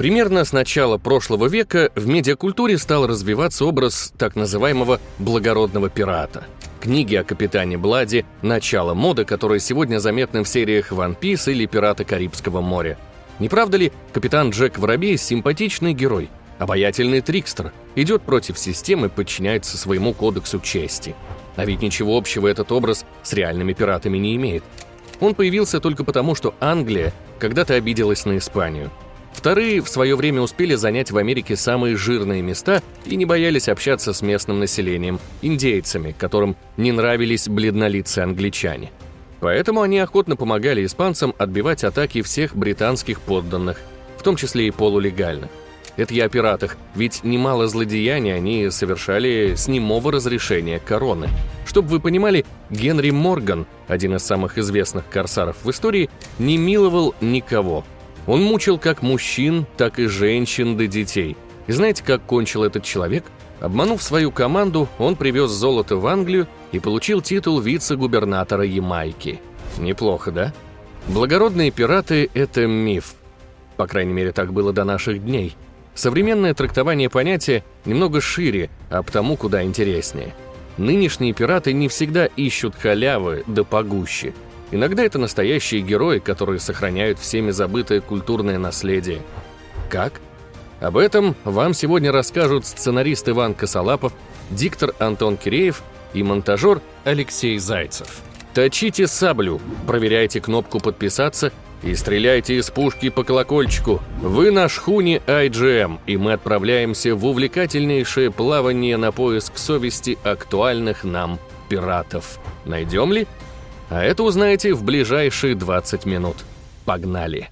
Примерно с начала прошлого века в медиакультуре стал развиваться образ так называемого «благородного пирата». Книги о капитане Блади – начало моды, которые сегодня заметны в сериях «Ван Пис» или «Пираты Карибского моря». Не правда ли, капитан Джек Воробей – симпатичный герой, обаятельный трикстер, идет против системы, подчиняется своему кодексу чести. А ведь ничего общего этот образ с реальными пиратами не имеет. Он появился только потому, что Англия когда-то обиделась на Испанию – Вторые в свое время успели занять в Америке самые жирные места и не боялись общаться с местным населением, индейцами, которым не нравились бледнолицые англичане. Поэтому они охотно помогали испанцам отбивать атаки всех британских подданных, в том числе и полулегальных. Это я о пиратах, ведь немало злодеяний они совершали с немого разрешения короны. Чтобы вы понимали, Генри Морган, один из самых известных корсаров в истории, не миловал никого – он мучил как мужчин, так и женщин до детей. И знаете, как кончил этот человек? Обманув свою команду, он привез золото в Англию и получил титул вице-губернатора Ямайки. Неплохо, да? Благородные пираты – это миф. По крайней мере, так было до наших дней. Современное трактование понятия немного шире, а потому куда интереснее. Нынешние пираты не всегда ищут халявы да погуще – Иногда это настоящие герои, которые сохраняют всеми забытое культурное наследие. Как? Об этом вам сегодня расскажут сценарист Иван Косолапов, диктор Антон Киреев и монтажер Алексей Зайцев. Точите саблю, проверяйте кнопку «Подписаться» и стреляйте из пушки по колокольчику. Вы на шхуне IGM, и мы отправляемся в увлекательнейшее плавание на поиск совести актуальных нам пиратов. Найдем ли? А это узнаете в ближайшие 20 минут. Погнали!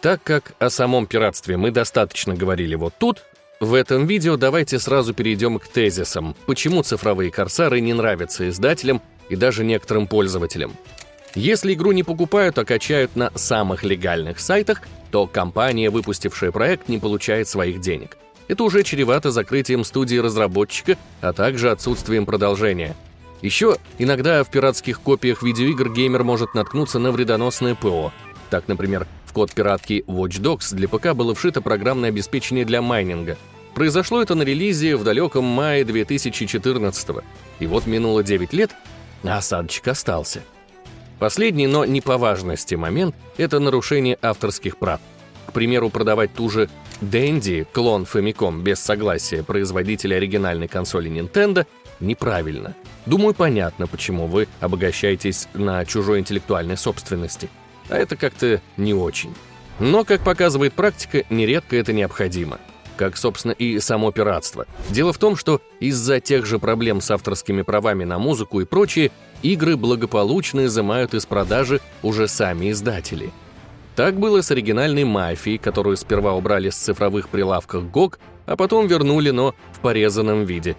Так как о самом пиратстве мы достаточно говорили вот тут, в этом видео давайте сразу перейдем к тезисам, почему цифровые корсары не нравятся издателям и даже некоторым пользователям. Если игру не покупают, а качают на самых легальных сайтах, то компания, выпустившая проект, не получает своих денег – это уже чревато закрытием студии разработчика, а также отсутствием продолжения. Еще иногда в пиратских копиях видеоигр геймер может наткнуться на вредоносное ПО. Так, например, в код пиратки Watch Dogs для ПК было вшито программное обеспечение для майнинга. Произошло это на релизе в далеком мае 2014 -го. И вот минуло 9 лет, а осадочек остался. Последний, но не по важности момент – это нарушение авторских прав. К примеру, продавать ту же Dendy, клон Famicom без согласия производителя оригинальной консоли Nintendo, неправильно. Думаю, понятно, почему вы обогащаетесь на чужой интеллектуальной собственности. А это как-то не очень. Но, как показывает практика, нередко это необходимо. Как, собственно, и само пиратство. Дело в том, что из-за тех же проблем с авторскими правами на музыку и прочее, игры благополучно изымают из продажи уже сами издатели – так было с оригинальной «Мафией», которую сперва убрали с цифровых прилавков GOG, а потом вернули, но в порезанном виде.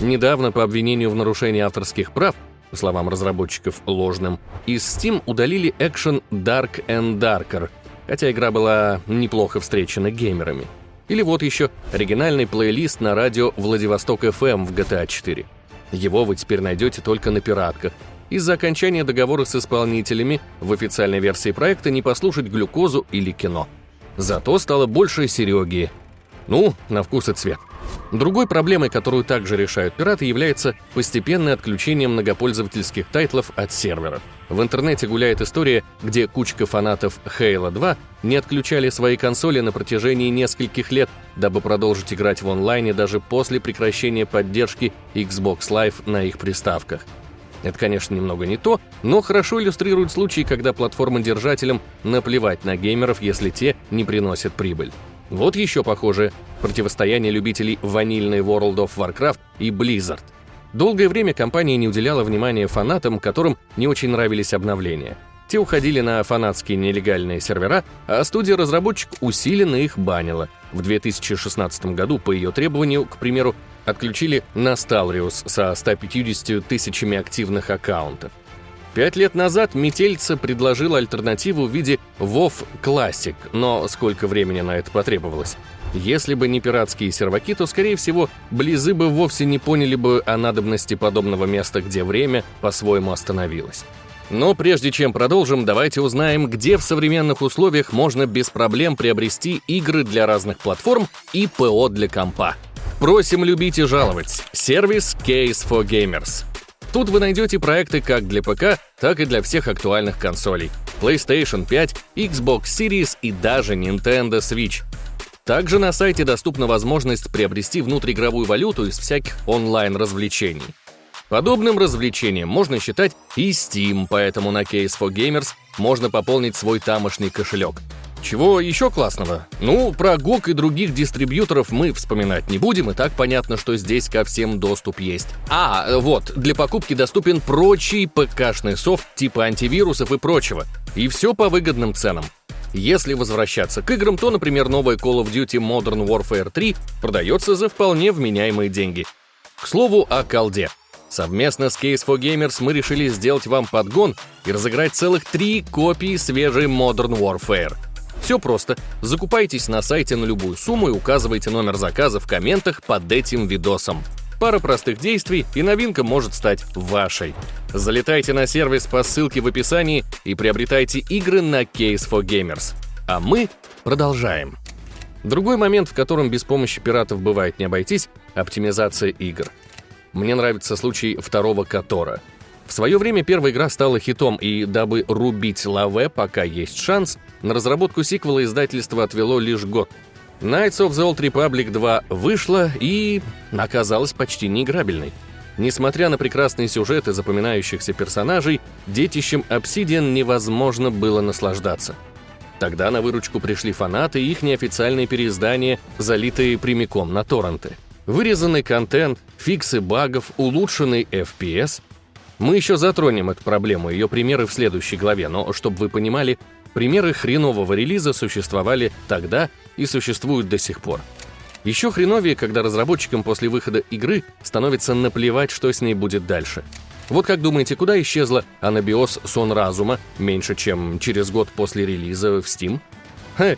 Недавно по обвинению в нарушении авторских прав, по словам разработчиков ложным, из Steam удалили экшен Dark and Darker, хотя игра была неплохо встречена геймерами. Или вот еще оригинальный плейлист на радио Владивосток FM в GTA 4. Его вы теперь найдете только на пиратках, из-за окончания договора с исполнителями в официальной версии проекта не послушать глюкозу или кино. Зато стало больше Сереги. Ну, на вкус и цвет. Другой проблемой, которую также решают пираты, является постепенное отключение многопользовательских тайтлов от серверов. В интернете гуляет история, где кучка фанатов Halo 2 не отключали свои консоли на протяжении нескольких лет, дабы продолжить играть в онлайне даже после прекращения поддержки Xbox Live на их приставках. Это, конечно, немного не то, но хорошо иллюстрирует случаи, когда платформодержателям наплевать на геймеров, если те не приносят прибыль. Вот еще похоже противостояние любителей ванильной World of Warcraft и Blizzard. Долгое время компания не уделяла внимания фанатам, которым не очень нравились обновления. Те уходили на фанатские нелегальные сервера, а студия-разработчик усиленно их банила. В 2016 году по ее требованию, к примеру, отключили Nostalrius со 150 тысячами активных аккаунтов. Пять лет назад Метельца предложил альтернативу в виде WoW Classic, но сколько времени на это потребовалось? Если бы не пиратские серваки, то, скорее всего, близы бы вовсе не поняли бы о надобности подобного места, где время по-своему остановилось. Но прежде чем продолжим, давайте узнаем, где в современных условиях можно без проблем приобрести игры для разных платформ и ПО для компа. Просим любить и жаловать. Сервис Case for Gamers. Тут вы найдете проекты как для ПК, так и для всех актуальных консолей. PlayStation 5, Xbox Series и даже Nintendo Switch. Также на сайте доступна возможность приобрести внутриигровую валюту из всяких онлайн-развлечений. Подобным развлечением можно считать и Steam, поэтому на Case for Gamers можно пополнить свой тамошний кошелек. Чего еще классного? Ну, про GOG и других дистрибьюторов мы вспоминать не будем, и так понятно, что здесь ко всем доступ есть. А, вот, для покупки доступен прочий ПКшный софт типа антивирусов и прочего. И все по выгодным ценам. Если возвращаться к играм, то, например, новая Call of Duty Modern Warfare 3 продается за вполне вменяемые деньги. К слову о колде. Совместно с Case for Gamers мы решили сделать вам подгон и разыграть целых три копии свежей Modern Warfare. Все просто. Закупайтесь на сайте на любую сумму и указывайте номер заказа в комментах под этим видосом. Пара простых действий, и новинка может стать вашей. Залетайте на сервис по ссылке в описании и приобретайте игры на Case for Gamers. А мы продолжаем. Другой момент, в котором без помощи пиратов бывает не обойтись — оптимизация игр. Мне нравится случай второго Котора. В свое время первая игра стала хитом, и дабы рубить лаве, пока есть шанс, на разработку сиквела издательство отвело лишь год. Knights of the Old Republic 2 вышла и оказалась почти неиграбельной. Несмотря на прекрасные сюжеты запоминающихся персонажей, детищем Obsidian невозможно было наслаждаться. Тогда на выручку пришли фанаты и их неофициальные переиздания, залитые прямиком на торренты. Вырезанный контент, фиксы багов, улучшенный FPS. Мы еще затронем эту проблему, ее примеры в следующей главе, но, чтобы вы понимали, примеры хренового релиза существовали тогда и существуют до сих пор. Еще хреновее, когда разработчикам после выхода игры становится наплевать, что с ней будет дальше. Вот как думаете, куда исчезла Анабиос Сон Разума меньше, чем через год после релиза в Steam? Ха,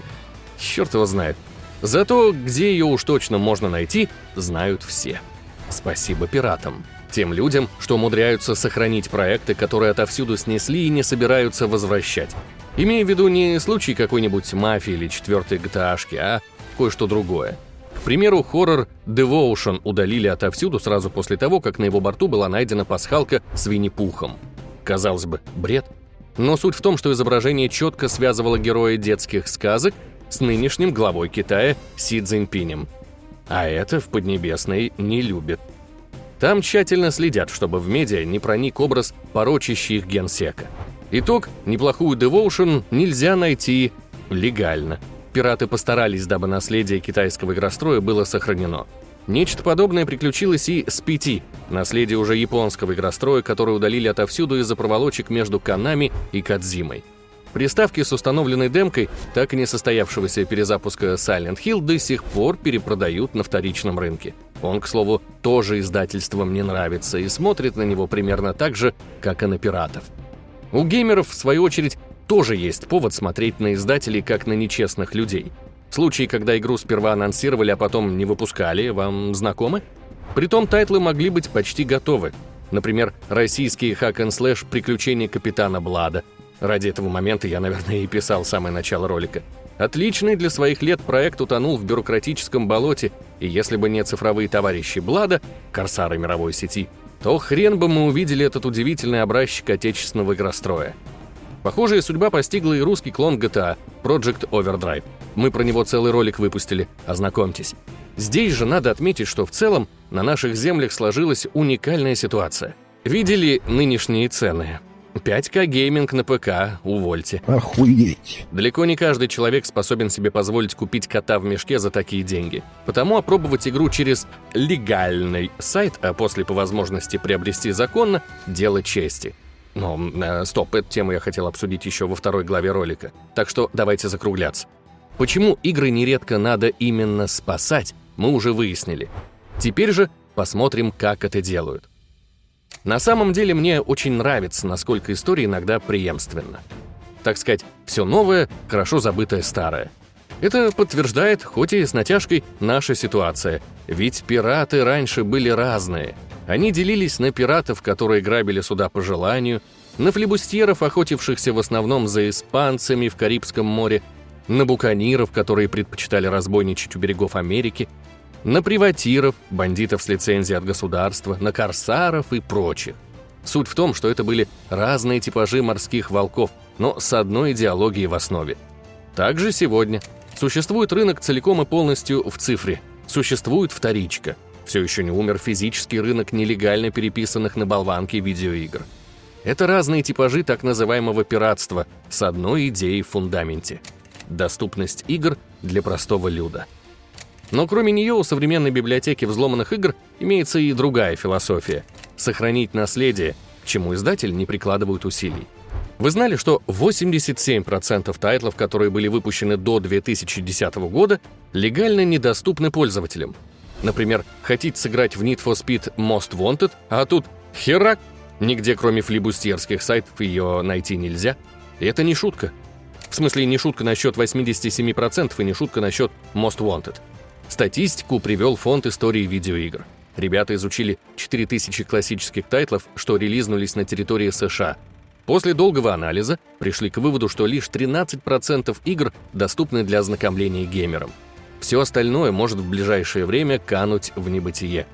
черт его знает. Зато где ее уж точно можно найти, знают все. Спасибо пиратам. Тем людям, что умудряются сохранить проекты, которые отовсюду снесли и не собираются возвращать. Имея в виду не случай какой-нибудь мафии или четвертой gta а кое-что другое. К примеру, хоррор Devotion удалили отовсюду сразу после того, как на его борту была найдена пасхалка с Винни-Пухом. Казалось бы, бред. Но суть в том, что изображение четко связывало героя детских сказок с нынешним главой Китая Си Цзиньпинем. А это в Поднебесной не любят. Там тщательно следят, чтобы в медиа не проник образ порочащий их генсека. Итог – неплохую Devotion нельзя найти легально. Пираты постарались, дабы наследие китайского игростроя было сохранено. Нечто подобное приключилось и с PT, наследие уже японского игростроя, которое удалили отовсюду из-за проволочек между Канами и Кадзимой. Приставки с установленной демкой, так и не состоявшегося перезапуска Silent Hill, до сих пор перепродают на вторичном рынке. Он, к слову, тоже издательством не нравится и смотрит на него примерно так же, как и на пиратов. У геймеров, в свою очередь, тоже есть повод смотреть на издателей как на нечестных людей. Случаи, когда игру сперва анонсировали, а потом не выпускали, вам знакомы? Притом тайтлы могли быть почти готовы. Например, российский hack-n-slash «Приключения капитана Блада», Ради этого момента я, наверное, и писал самое начало ролика. Отличный для своих лет проект утонул в бюрократическом болоте, и если бы не цифровые товарищи Блада, корсары мировой сети, то хрен бы мы увидели этот удивительный образчик отечественного игростроя. Похожая судьба постигла и русский клон GTA, Project Overdrive. Мы про него целый ролик выпустили, ознакомьтесь. Здесь же надо отметить, что в целом на наших землях сложилась уникальная ситуация. Видели нынешние цены? 5К гейминг на ПК, увольте. Охуеть. Далеко не каждый человек способен себе позволить купить кота в мешке за такие деньги. Потому опробовать игру через легальный сайт, а после по возможности приобрести законно – дело чести. Но, э, стоп, эту тему я хотел обсудить еще во второй главе ролика. Так что давайте закругляться. Почему игры нередко надо именно спасать, мы уже выяснили. Теперь же посмотрим, как это делают. На самом деле мне очень нравится, насколько история иногда преемственна. Так сказать, все новое, хорошо забытое старое. Это подтверждает, хоть и с натяжкой, наша ситуация. Ведь пираты раньше были разные. Они делились на пиратов, которые грабили суда по желанию, на флебустьеров, охотившихся в основном за испанцами в Карибском море, на буканиров, которые предпочитали разбойничать у берегов Америки, на приватиров, бандитов с лицензией от государства, на корсаров и прочих. Суть в том, что это были разные типажи морских волков, но с одной идеологией в основе. Также сегодня существует рынок целиком и полностью в цифре. Существует вторичка. Все еще не умер физический рынок нелегально переписанных на болванки видеоигр. Это разные типажи так называемого пиратства с одной идеей в фундаменте. Доступность игр для простого люда. Но кроме нее у современной библиотеки взломанных игр имеется и другая философия – сохранить наследие, к чему издатель не прикладывает усилий. Вы знали, что 87% тайтлов, которые были выпущены до 2010 года, легально недоступны пользователям? Например, хотите сыграть в Need for Speed Most Wanted, а тут херак, нигде кроме флибустьерских сайтов ее найти нельзя. И это не шутка. В смысле, не шутка насчет 87% и не шутка насчет Most Wanted. Статистику привел фонд истории видеоигр. Ребята изучили 4000 классических тайтлов, что релизнулись на территории США. После долгого анализа пришли к выводу, что лишь 13% игр доступны для ознакомления геймерам. Все остальное может в ближайшее время кануть в небытие.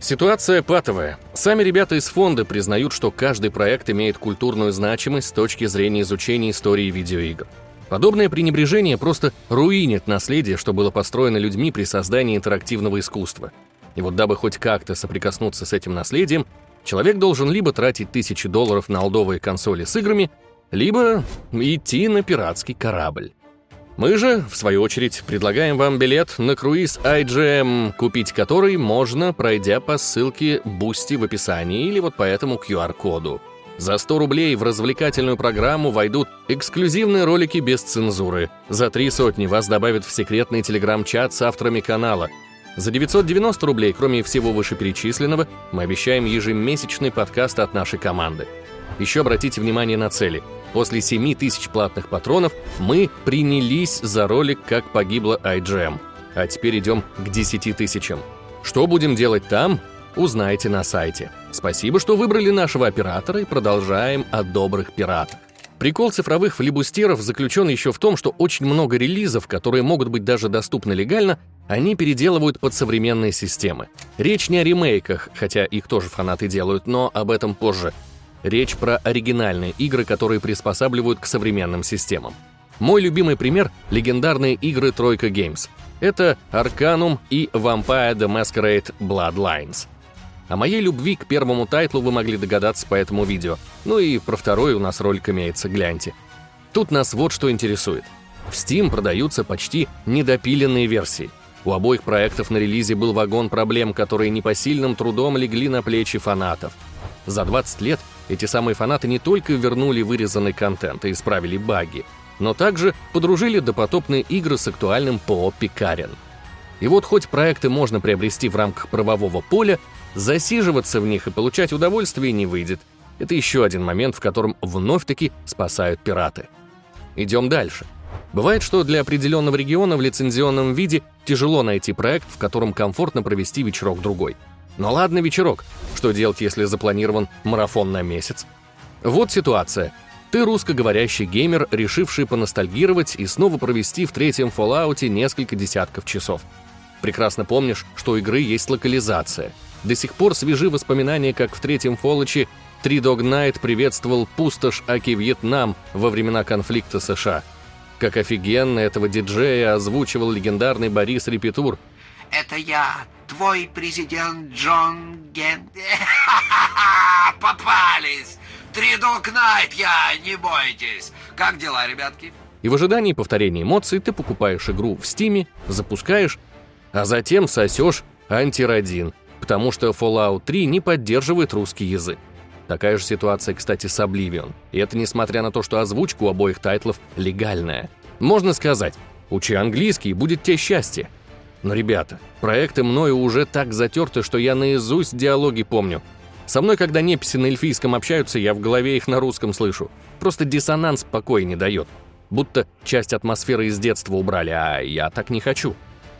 Ситуация патовая. Сами ребята из фонда признают, что каждый проект имеет культурную значимость с точки зрения изучения истории видеоигр. Подобное пренебрежение просто руинит наследие, что было построено людьми при создании интерактивного искусства. И вот дабы хоть как-то соприкоснуться с этим наследием, человек должен либо тратить тысячи долларов на олдовые консоли с играми, либо идти на пиратский корабль. Мы же, в свою очередь, предлагаем вам билет на круиз IGM, купить который можно, пройдя по ссылке Boosty в описании или вот по этому QR-коду. За 100 рублей в развлекательную программу войдут эксклюзивные ролики без цензуры. За три сотни вас добавят в секретный телеграм-чат с авторами канала. За 990 рублей, кроме всего вышеперечисленного, мы обещаем ежемесячный подкаст от нашей команды. Еще обратите внимание на цели. После 7 тысяч платных патронов мы принялись за ролик «Как погибла IGM». А теперь идем к 10 тысячам. Что будем делать там, узнаете на сайте. Спасибо, что выбрали нашего оператора и продолжаем о добрых пиратах. Прикол цифровых флибустеров заключен еще в том, что очень много релизов, которые могут быть даже доступны легально, они переделывают под современные системы. Речь не о ремейках, хотя их тоже фанаты делают, но об этом позже. Речь про оригинальные игры, которые приспосабливают к современным системам. Мой любимый пример — легендарные игры Тройка Games. Это Arcanum и Vampire the Masquerade Bloodlines. О моей любви к первому тайтлу вы могли догадаться по этому видео. Ну и про второй у нас ролик имеется, гляньте. Тут нас вот что интересует. В Steam продаются почти недопиленные версии. У обоих проектов на релизе был вагон проблем, которые непосильным трудом легли на плечи фанатов. За 20 лет эти самые фанаты не только вернули вырезанный контент и исправили баги, но также подружили допотопные игры с актуальным ПО «Пикарен». И вот хоть проекты можно приобрести в рамках правового поля, Засиживаться в них и получать удовольствие не выйдет. Это еще один момент, в котором вновь-таки спасают пираты. Идем дальше. Бывает, что для определенного региона в лицензионном виде тяжело найти проект, в котором комфортно провести вечерок-другой. Но ладно вечерок, что делать, если запланирован марафон на месяц? Вот ситуация. Ты русскоговорящий геймер, решивший поностальгировать и снова провести в третьем Fallout несколько десятков часов. Прекрасно помнишь, что у игры есть локализация — до сих пор свежи воспоминания, как в третьем Фолоче Три Дог Найт приветствовал пустошь Аки Вьетнам во времена конфликта США. Как офигенно этого диджея озвучивал легендарный Борис Репетур. «Это я, твой президент Джон Ген...» «Попались! Three Dog Найт я, не бойтесь! Как дела, ребятки?» И в ожидании повторения эмоций ты покупаешь игру в Стиме, запускаешь, а затем сосешь антирадин – потому что Fallout 3 не поддерживает русский язык. Такая же ситуация, кстати, с Oblivion. И это несмотря на то, что озвучка у обоих тайтлов легальная. Можно сказать, учи английский, будет тебе счастье. Но, ребята, проекты мною уже так затерты, что я наизусть диалоги помню. Со мной, когда неписи на эльфийском общаются, я в голове их на русском слышу. Просто диссонанс покоя не дает. Будто часть атмосферы из детства убрали, а я так не хочу.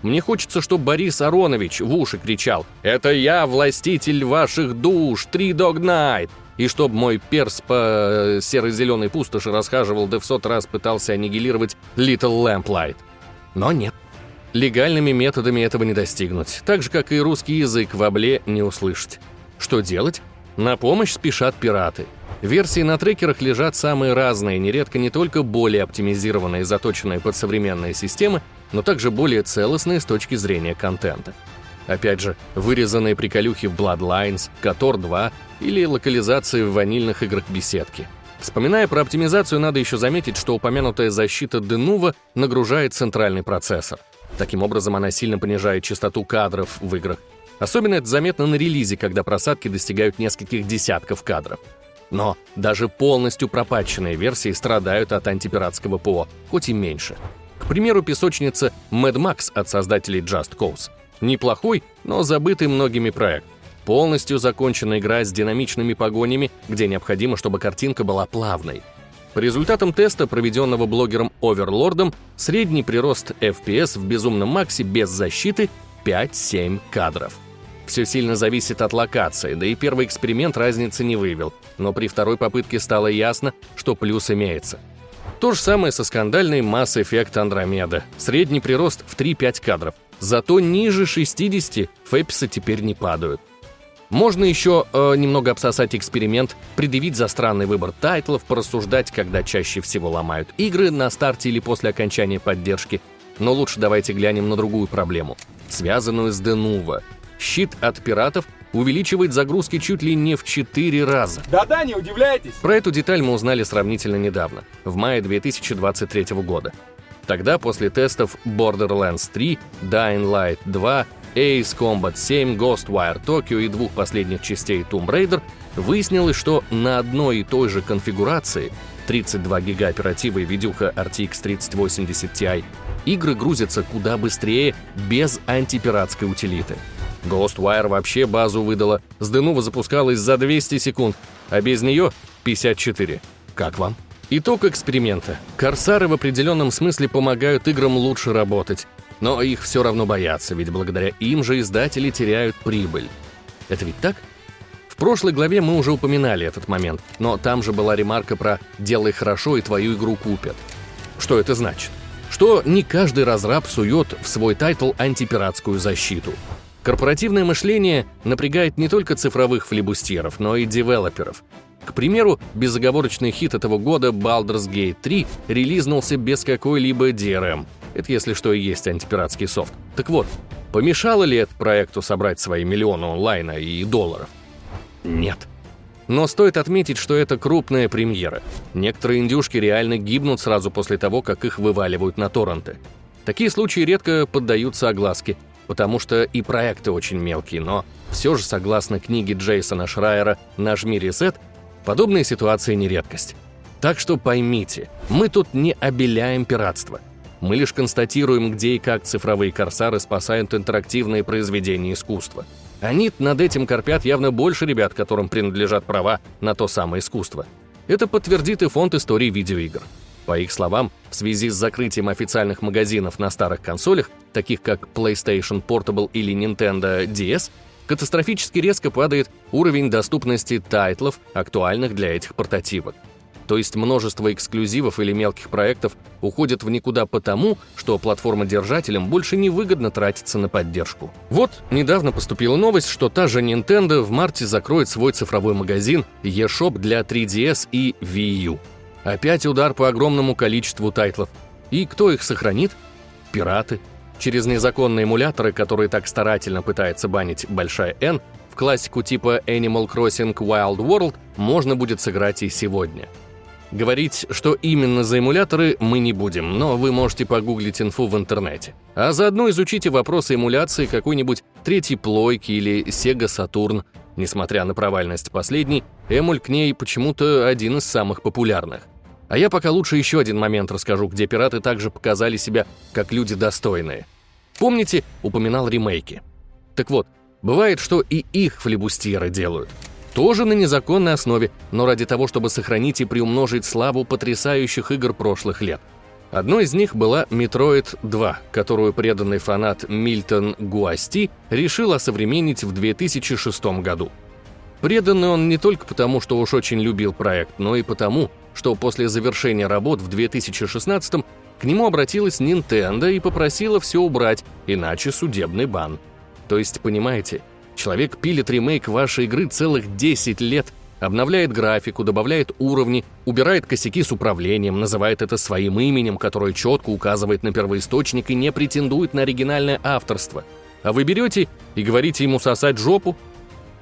Мне хочется, чтобы Борис Аронович в уши кричал «Это я, властитель ваших душ, Три Дог Найт!» и чтоб мой перс по серо-зеленой пустоши расхаживал да в сот раз пытался аннигилировать Little Lamplight. Но нет. Легальными методами этого не достигнуть, так же, как и русский язык в обле не услышать. Что делать? На помощь спешат пираты. Версии на трекерах лежат самые разные, нередко не только более оптимизированные заточенные под современные системы, но также более целостные с точки зрения контента. Опять же, вырезанные приколюхи в Bloodlines, Котор 2 или локализации в ванильных играх беседки. Вспоминая про оптимизацию, надо еще заметить, что упомянутая защита Denuvo нагружает центральный процессор. Таким образом, она сильно понижает частоту кадров в играх. Особенно это заметно на релизе, когда просадки достигают нескольких десятков кадров. Но даже полностью пропатченные версии страдают от антипиратского ПО, хоть и меньше. К примеру, песочница Mad Max от создателей Just Cause. Неплохой, но забытый многими проект. Полностью законченная игра с динамичными погонями, где необходимо, чтобы картинка была плавной. По результатам теста, проведенного блогером Оверлордом, средний прирост FPS в Безумном Максе без защиты 5-7 кадров. Все сильно зависит от локации, да и первый эксперимент разницы не выявил, но при второй попытке стало ясно, что плюс имеется. То же самое со скандальной Mass Effect Andromeda. Средний прирост в 3-5 кадров. Зато ниже 60 фэписы теперь не падают. Можно еще э, немного обсосать эксперимент, предъявить за странный выбор тайтлов, порассуждать, когда чаще всего ломают игры на старте или после окончания поддержки. Но лучше давайте глянем на другую проблему, связанную с Denuvo. Щит от пиратов увеличивает загрузки чуть ли не в 4 раза. Да-да, не удивляйтесь. Про эту деталь мы узнали сравнительно недавно, в мае 2023 года. Тогда после тестов Borderlands 3, Dying Light 2, Ace Combat 7, Ghostwire Tokyo и двух последних частей Tomb Raider выяснилось, что на одной и той же конфигурации 32 гига оператива и видюха RTX 3080 Ti игры грузятся куда быстрее без антипиратской утилиты. Ghostwire вообще базу выдала, с Denuvo запускалась за 200 секунд, а без нее 54. Как вам? Итог эксперимента. Корсары в определенном смысле помогают играм лучше работать, но их все равно боятся, ведь благодаря им же издатели теряют прибыль. Это ведь так? В прошлой главе мы уже упоминали этот момент, но там же была ремарка про «делай хорошо и твою игру купят». Что это значит? Что не каждый разраб сует в свой тайтл антипиратскую защиту. Корпоративное мышление напрягает не только цифровых флибустьеров, но и девелоперов. К примеру, безоговорочный хит этого года Baldur's Gate 3 релизнулся без какой-либо DRM. Это если что и есть антипиратский софт. Так вот, помешало ли это проекту собрать свои миллионы онлайна и долларов? Нет. Но стоит отметить, что это крупная премьера. Некоторые индюшки реально гибнут сразу после того, как их вываливают на торренты. Такие случаи редко поддаются огласке, потому что и проекты очень мелкие, но все же, согласно книге Джейсона Шрайера «Нажми ресет», подобные ситуации не редкость. Так что поймите, мы тут не обеляем пиратство. Мы лишь констатируем, где и как цифровые корсары спасают интерактивные произведения искусства. Они над этим корпят явно больше ребят, которым принадлежат права на то самое искусство. Это подтвердит и фонд истории видеоигр. По их словам, в связи с закрытием официальных магазинов на старых консолях, таких как PlayStation Portable или Nintendo DS, катастрофически резко падает уровень доступности тайтлов, актуальных для этих портативок. То есть множество эксклюзивов или мелких проектов уходят в никуда потому, что платформодержателям больше не выгодно тратиться на поддержку. Вот, недавно поступила новость, что та же Nintendo в марте закроет свой цифровой магазин eShop для 3DS и Wii U. Опять удар по огромному количеству тайтлов. И кто их сохранит? Пираты. Через незаконные эмуляторы, которые так старательно пытается банить Большая N, в классику типа Animal Crossing Wild World можно будет сыграть и сегодня. Говорить, что именно за эмуляторы, мы не будем, но вы можете погуглить инфу в интернете. А заодно изучите вопросы эмуляции какой-нибудь третьей плойки или Sega Saturn. Несмотря на провальность последней, эмуль к ней почему-то один из самых популярных. А я пока лучше еще один момент расскажу, где пираты также показали себя как люди достойные. Помните, упоминал ремейки? Так вот, бывает, что и их флебустьеры делают. Тоже на незаконной основе, но ради того, чтобы сохранить и приумножить славу потрясающих игр прошлых лет. Одной из них была Metroid 2, которую преданный фанат Мильтон Гуасти решил осовременить в 2006 году. Преданный он не только потому, что уж очень любил проект, но и потому, что после завершения работ в 2016 к нему обратилась Nintendo и попросила все убрать, иначе судебный бан. То есть, понимаете, человек пилит ремейк вашей игры целых 10 лет, обновляет графику, добавляет уровни, убирает косяки с управлением, называет это своим именем, которое четко указывает на первоисточник и не претендует на оригинальное авторство. А вы берете и говорите ему сосать жопу?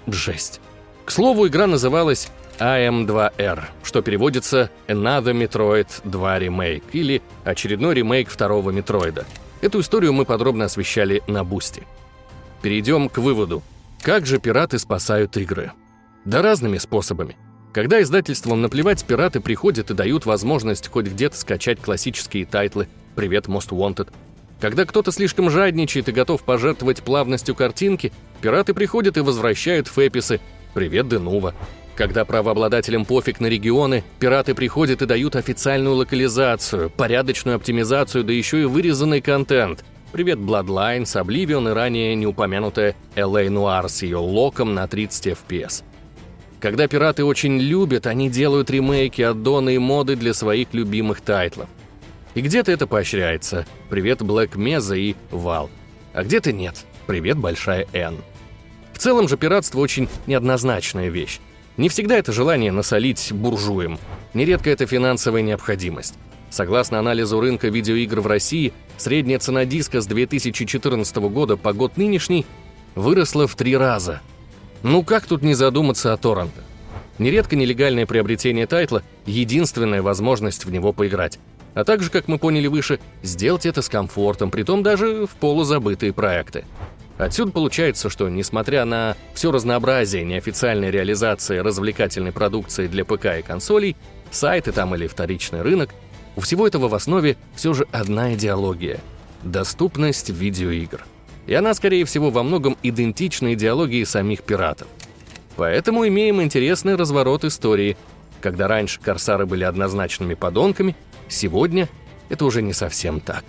Жесть. К слову, игра называлась AM2R, что переводится Another Metroid 2 Remake или очередной ремейк второго Метроида. Эту историю мы подробно освещали на Boosty. Перейдем к выводу. Как же пираты спасают игры? Да разными способами. Когда издательствам наплевать, пираты приходят и дают возможность хоть где-то скачать классические тайтлы «Привет, Most Wanted». Когда кто-то слишком жадничает и готов пожертвовать плавностью картинки, пираты приходят и возвращают FPS ы «Привет, Denuvo». Когда правообладателям пофиг на регионы, пираты приходят и дают официальную локализацию, порядочную оптимизацию, да еще и вырезанный контент. Привет Bloodlines, Oblivion и ранее неупомянутая LA Noir с ее локом на 30 FPS. Когда пираты очень любят, они делают ремейки, аддоны и моды для своих любимых тайтлов. И где-то это поощряется. Привет Black Mesa и Valve. А где-то нет. Привет Большая N. В целом же пиратство очень неоднозначная вещь. Не всегда это желание насолить буржуям. Нередко это финансовая необходимость. Согласно анализу рынка видеоигр в России, средняя цена диска с 2014 года по год нынешний выросла в три раза. Ну как тут не задуматься о торрентах? Нередко нелегальное приобретение тайтла – единственная возможность в него поиграть. А также, как мы поняли выше, сделать это с комфортом, притом даже в полузабытые проекты. Отсюда получается, что, несмотря на все разнообразие неофициальной реализации развлекательной продукции для ПК и консолей, сайты там или вторичный рынок, у всего этого в основе все же одна идеология – доступность видеоигр. И она, скорее всего, во многом идентична идеологии самих пиратов. Поэтому имеем интересный разворот истории. Когда раньше корсары были однозначными подонками, сегодня это уже не совсем так.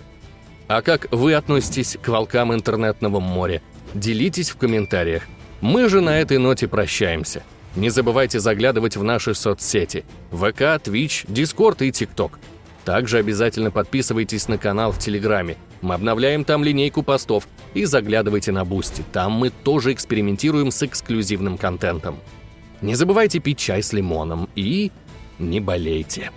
А как вы относитесь к волкам интернетного моря? Делитесь в комментариях. Мы же на этой ноте прощаемся. Не забывайте заглядывать в наши соцсети – ВК, Twitch, Discord и TikTok. Также обязательно подписывайтесь на канал в Телеграме. Мы обновляем там линейку постов. И заглядывайте на Boosty. Там мы тоже экспериментируем с эксклюзивным контентом. Не забывайте пить чай с лимоном и не болейте.